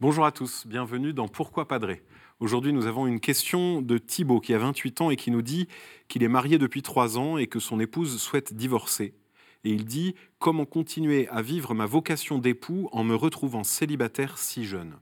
Bonjour à tous, bienvenue dans Pourquoi Padré Aujourd'hui, nous avons une question de Thibaut qui a 28 ans et qui nous dit qu'il est marié depuis 3 ans et que son épouse souhaite divorcer. Et il dit Comment continuer à vivre ma vocation d'époux en me retrouvant célibataire si jeune?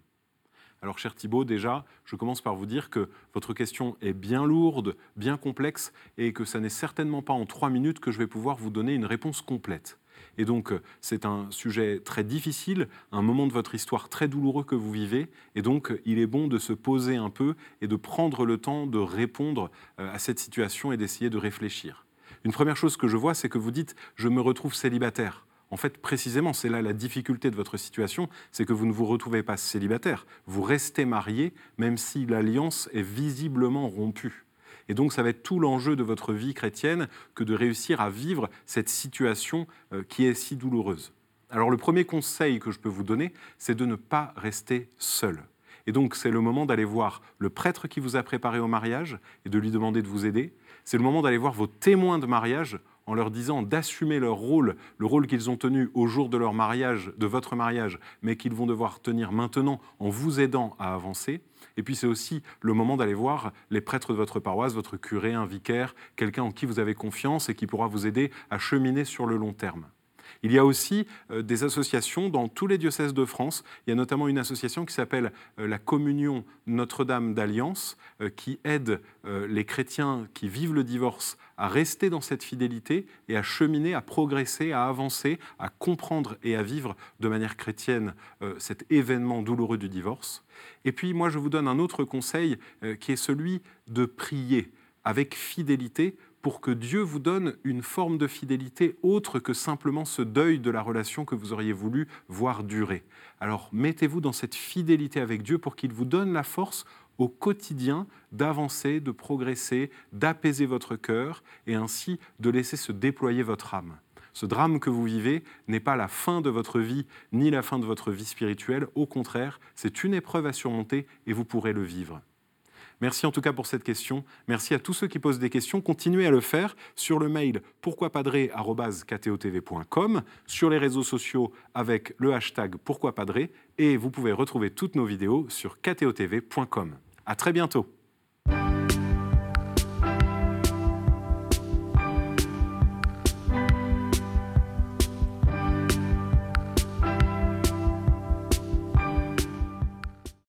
Alors, cher Thibault, déjà, je commence par vous dire que votre question est bien lourde, bien complexe, et que ça n'est certainement pas en trois minutes que je vais pouvoir vous donner une réponse complète. Et donc, c'est un sujet très difficile, un moment de votre histoire très douloureux que vous vivez. Et donc, il est bon de se poser un peu et de prendre le temps de répondre euh, à cette situation et d'essayer de réfléchir. Une première chose que je vois, c'est que vous dites ⁇ je me retrouve célibataire ⁇ en fait, précisément, c'est là la difficulté de votre situation, c'est que vous ne vous retrouvez pas célibataire, vous restez marié, même si l'alliance est visiblement rompue. Et donc, ça va être tout l'enjeu de votre vie chrétienne que de réussir à vivre cette situation euh, qui est si douloureuse. Alors, le premier conseil que je peux vous donner, c'est de ne pas rester seul. Et donc, c'est le moment d'aller voir le prêtre qui vous a préparé au mariage et de lui demander de vous aider. C'est le moment d'aller voir vos témoins de mariage en leur disant d'assumer leur rôle, le rôle qu'ils ont tenu au jour de leur mariage, de votre mariage, mais qu'ils vont devoir tenir maintenant en vous aidant à avancer. Et puis c'est aussi le moment d'aller voir les prêtres de votre paroisse, votre curé, un vicaire, quelqu'un en qui vous avez confiance et qui pourra vous aider à cheminer sur le long terme. Il y a aussi euh, des associations dans tous les diocèses de France. Il y a notamment une association qui s'appelle euh, la Communion Notre-Dame d'Alliance, euh, qui aide les chrétiens qui vivent le divorce à rester dans cette fidélité et à cheminer, à progresser, à avancer, à comprendre et à vivre de manière chrétienne cet événement douloureux du divorce. Et puis moi, je vous donne un autre conseil qui est celui de prier avec fidélité pour que Dieu vous donne une forme de fidélité autre que simplement ce deuil de la relation que vous auriez voulu voir durer. Alors mettez-vous dans cette fidélité avec Dieu pour qu'il vous donne la force au quotidien d'avancer, de progresser, d'apaiser votre cœur et ainsi de laisser se déployer votre âme. Ce drame que vous vivez n'est pas la fin de votre vie ni la fin de votre vie spirituelle, au contraire, c'est une épreuve à surmonter et vous pourrez le vivre. Merci en tout cas pour cette question. Merci à tous ceux qui posent des questions. Continuez à le faire sur le mail pourquoipadré.com, sur les réseaux sociaux avec le hashtag pourquoipadré et vous pouvez retrouver toutes nos vidéos sur ktotv.com. À très bientôt.